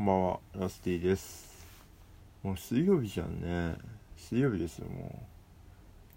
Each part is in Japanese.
こんばんは、ラスティです。もう水曜日じゃんね。水曜日ですよ、も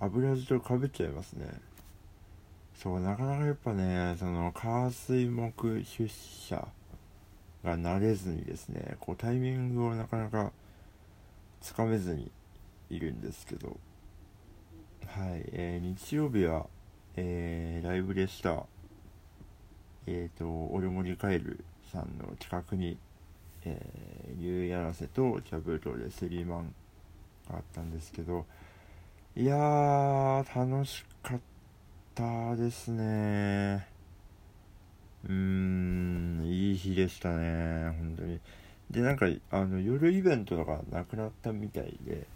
う。油地とかぶっちゃいますね。そう、なかなかやっぱね、その、火水木出社が慣れずにですね、こう、タイミングをなかなかつかめずにいるんですけど、はい、えー日曜日は、えーライブでした。えっ、と、俺森カエルさんの近くに、えー、やらせとキャブロでスリーマンがあったんですけど、いやー、楽しかったですね。うーん、いい日でしたね、本当に。で、なんか、あの、夜イベントとかなくなったみたいで、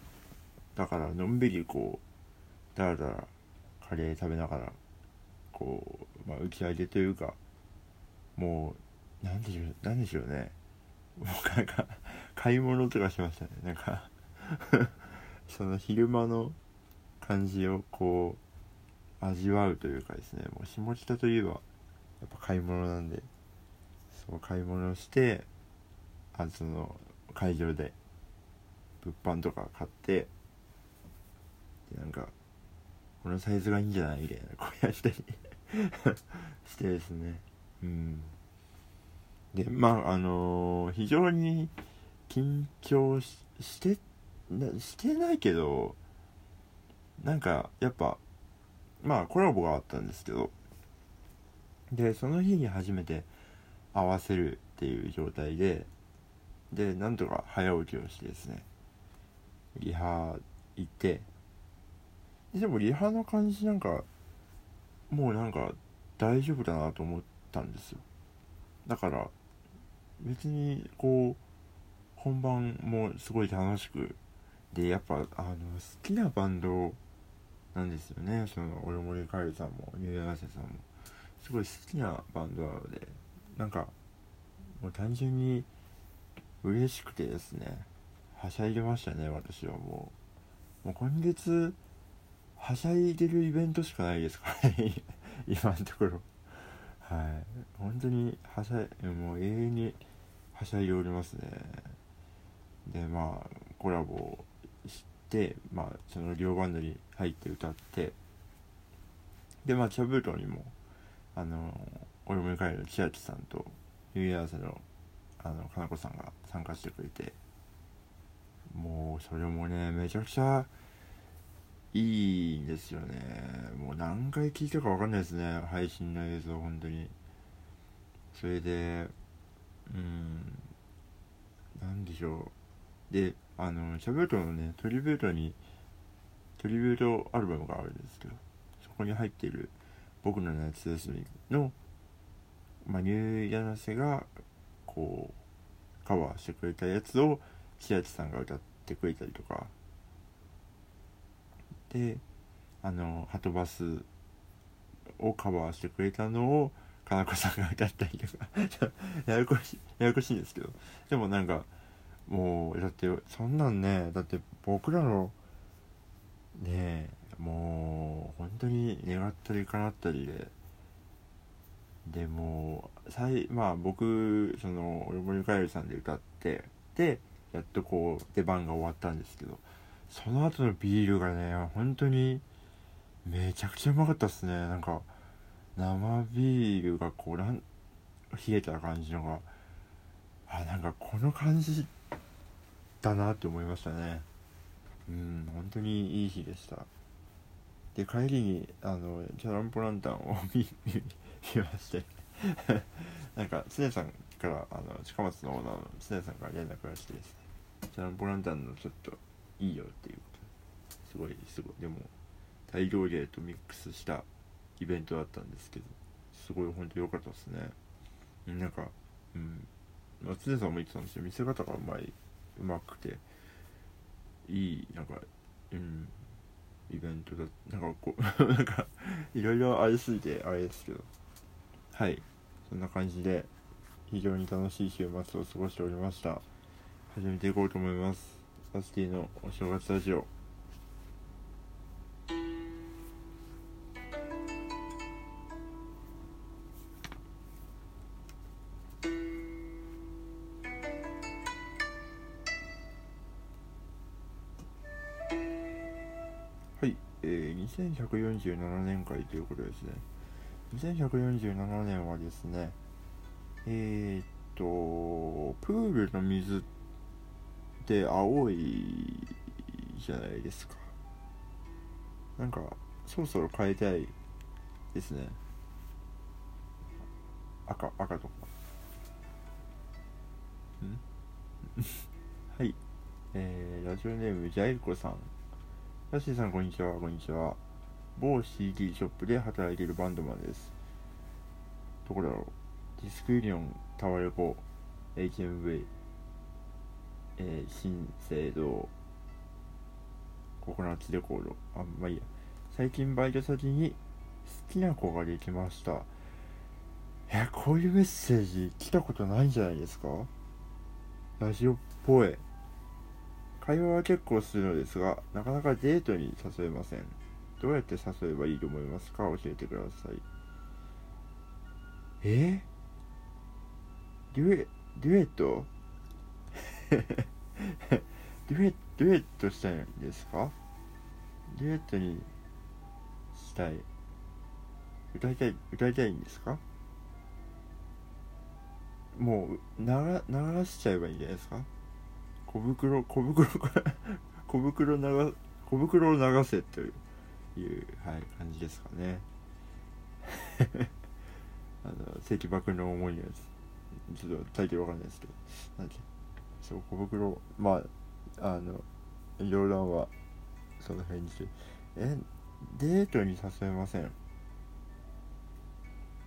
だから、のんびりこう、だらだらカレー食べながら、こう、まあ、打ち上げというか、もう、なんでしょう、なんでしょうね。もうなんか、買い物とかしましたね。なんか、その昼間の感じをこう、味わうというかですね、もう下北といえば、やっぱ買い物なんで、そう、買い物して、あその、会場で、物販とか買って、で、なんか、このサイズがいいんじゃない？みたいな、こうやったり してですね。うん。で、まあ、あのー非常に緊張ししてな、してないけど、なんか、やっぱ、まあ、コラボがあったんですけど、で、その日に初めて合わせるっていう状態で、で、なんとか早起きをしてですね、リハ行って、でもリハの感じなんか、もうなんか大丈夫だなと思ったんですよ。だから、別にこう、本番もすごい楽しく、で、やっぱ、あの、好きなバンドなんですよね。その、俺森カエルさんも、ニューヤーセさんも、すごい好きなバンドなので、なんか、もう単純に嬉しくてですね、はしゃいでましたね、私はもう。もう今月、はしゃいでるイベントしかないですからね、今のところ。はい。本当に、はしゃい、もう永遠にはしゃいでおりますね。で、まあ、コラボして、まあ、その両バンドに入って歌って、で、まあ、チャブートにも、あの、俺も帰る千秋さんと、ゆうやあせの、あの、かなこさんが参加してくれて、もう、それもね、めちゃくちゃ、いいんですよね。もう何回聞いたかわかんないですね。配信の映像、本当に。それで、でしょう。で、あの、シャベルトのね、トリビュートに、トリビュートアルバムがあるんですけど、そこに入っている僕の夏休みの、まあ、ニューヤナセが、こう、カバーしてくれたやつを、千秋さんが歌ってくれたりとか、であのハトバスをカバーしてくれたのをかなこさんが歌ったりとか ややこしいややこしいんですけどでもなんかもうだってそんなんねだって僕らのねもう本当に願ったり叶ったりででもう最まあ僕その「俺もりかえるさん」で歌ってでやっとこう出番が終わったんですけどその後のビールがね、本当にめちゃくちゃうまかったっすね。なんか、生ビールがこう、なん、冷えた感じのが、あ、なんかこの感じだなって思いましたね。うん、本当にいい日でした。で、帰りに、あの、チャランポランタンを 見、見、まして。なんか、常さんから、あの、近松のオーナーの常さんから連絡が来てですね、チャランポランタンのちょっと、いいよっていうことすごいすごいでも大量芸とミックスしたイベントだったんですけどすごい本当良かったですねなんかうん常さんも言ってたんですよ見せ方がうまいうまくていいなんかうんイベントだなんかこう なんかいろいろありすぎてあれですけど。はい。そんな感じで非常に楽しい週末を過ごしておりました。始めていこうと思います。サスティのお正月ラジオ。えー、2147年会ということですね。2147年はですねえー、っとプールの水って青いじゃないですか。なんかそろそろ変えたいですね。赤赤とか。ん？はい。えー、ラジオネームジャイコさん。ヤッシーさんこんにちは。こんにちは某 CD ショップで働いているバンドマンです。どこだろう。ディスクユニオンタワレコ HMV えー、新生堂ココナッツレコード。あんまあいいや。最近バイト先に好きな子ができました。えこういうメッセージ来たことないんじゃないですか？ラジオっぽい。会話は結構するのですがなかなかデートに誘えません。どうやって誘えばいいと思いますか？教えてください。え？デュエデュエット？デュエデュエットしたいんですか？デュエットにしたい。歌いたい歌いたいんですか？もう流流しちゃえばいいんじゃないですか？小袋小袋 小袋流小袋を流せといういうはい、感じですかね。あの関爆の思いのやつちょっとタイトルわかんないですけどなんでそう小袋まああの冗談はその辺にしてえデートに誘えません？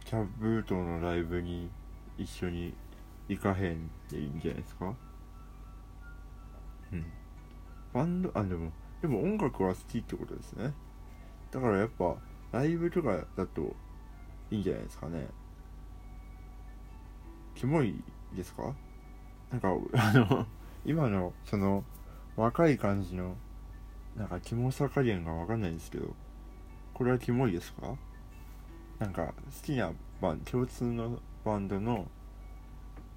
キャブートのライブに一緒に行かへんでいいんじゃないですか？うん。バンドあでもでも音楽は好きってことですね。だからやっぱライブとかだといいんじゃないですかね。キモいですか？なんかあの今のその若い感じのなんかキモさ加減がわかんないんですけどこれはキモいですか？なんか好きなバン共通のバンドの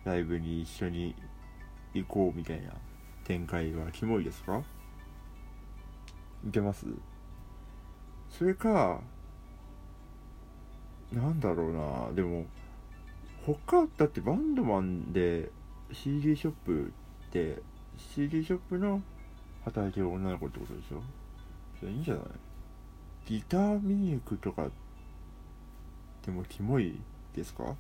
ライブに一緒に行こうみたいな。展開はキモいですか？いけます。それかなんだろうな。でも他だってバンドマンで CD ショップって CD ショップの働いてる女の子ってことでしょ？それいいんじゃない？ギター見に行くとかでもキモいですか？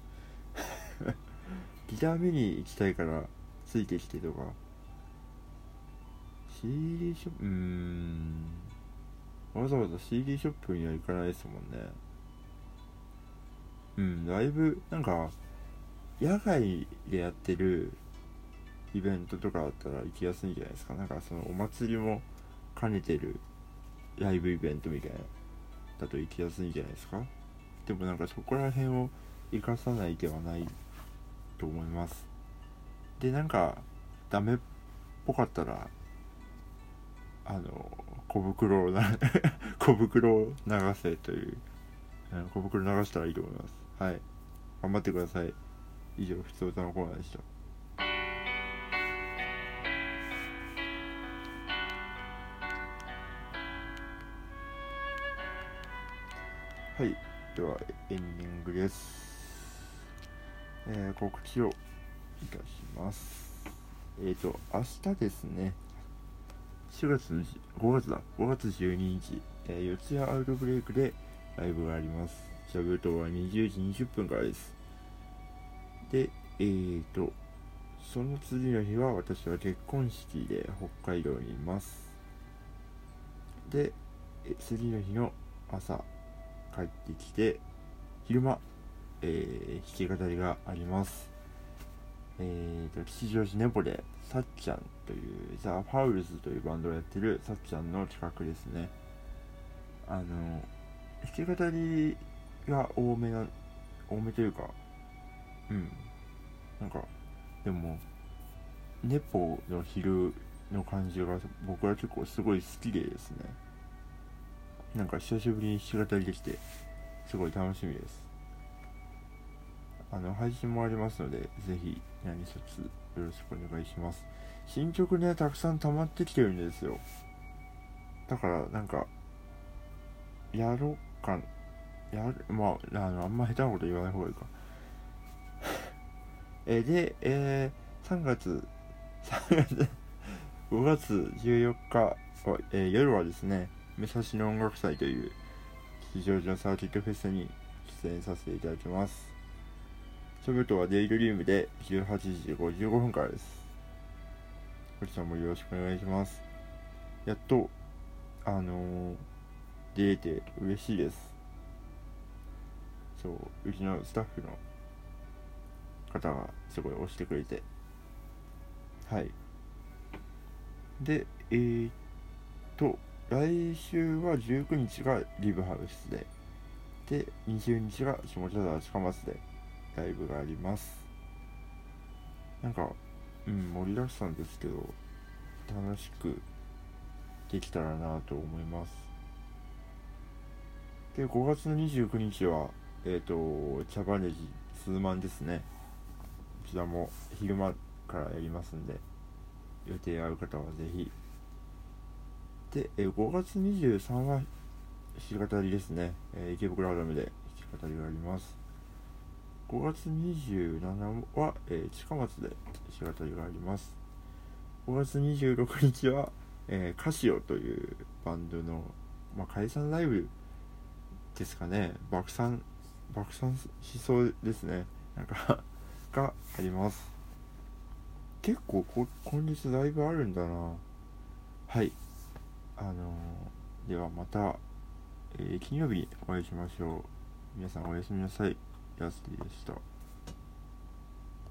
ギター見に行きたいからついてきてとか CD ショップうーん。わざわざ CD ショップには行かないですもんね。うんライブなんか野外でやってるイベントとかだったら行きやすいんじゃないですか。なんかそのお祭りも兼ねてるライブイベントみたいなだと行きやすいんじゃないですか。でもなんかそこら辺を生かさないではないと思います。でなんかダメっぽかったらあの小袋をな 小袋を流せという小袋流したらいいと思います。はい。頑張ってください。以上普通歌のコーナーでした。はい。ではエンディングです。えー、告知をいたします。えっ、ー、と明日ですね。4月の5月だ。5月12日、えー、四谷アウトブレイクでライブがあります。シャブートは20時20分からです。でえーとその次の日は私は結婚式で北海道にいます。で次の日の朝帰ってきて昼間、えー、弾き語りがあります。えーと吉祥寺ネポでさっちゃんというザ・ファウルズというバンドをやってるさっちゃんの企画ですね。あの弾き語りが多めな多めというかうん。なんかでもネポの昼の感じが僕は結構すごい好きでですね。なんか久しぶりに弾き語りできてすごい楽しみです。あの配信もありますのでぜひ何卒よろしくお願いします。新曲ねたくさん溜まってきてるんですよ。だからなんかやろうかやるまああのあんま下手なこと言わない方がいいか。えで、えー、3月3月5月14日は、えー、夜はですね武蔵野音楽祭という吉祥寺のサーキットフェスに出演させていただきます。ソブトはデイドリームで18時55分からです。こちらもよろしくお願いします。やっとあのー、出れて嬉しいです。そううちのスタッフの方がすごい押してくれて。はい。でえー、っと来週は19日がリブハウスで。で20日が下北沢近松で。ライブがあります。なんかうん盛りだくさんですけど楽しくできたらなと思います。で5月の29日はえっ、ー、と茶葉ネジ数万ですね。こちらも昼間からやりますんで予定ある方はぜひ。で、えー、5月23日は弾き語りですね、えー、池袋アダムで弾き語りがあります。5月27日は、えー、近松で弾き語りがあります。5月26日は、えー、カシオというバンドの、まあ、解散ライブですかね。爆散爆散しそうですね。なんか があります。結構今月ライブあるんだな。はい。あのー、ではまた、えー、金曜日にお会いしましょう。皆さんおやすみなさい。やすでした。